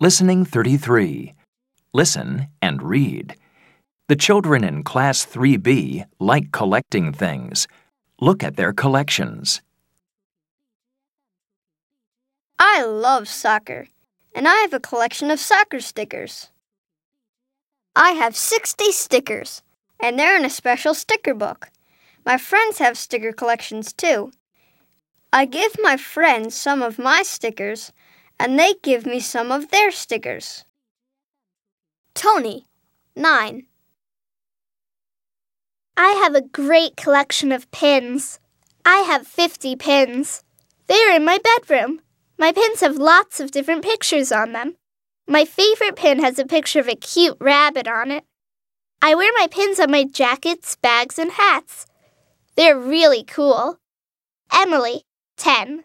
Listening 33. Listen and read. The children in Class 3B like collecting things. Look at their collections. I love soccer, and I have a collection of soccer stickers. I have 60 stickers, and they're in a special sticker book. My friends have sticker collections too. I give my friends some of my stickers, and they give me some of their stickers. Tony, 9. I have a great collection of pins. I have 50 pins. They are in my bedroom. My pins have lots of different pictures on them. My favorite pin has a picture of a cute rabbit on it. I wear my pins on my jackets, bags, and hats. They're really cool. Emily, 10.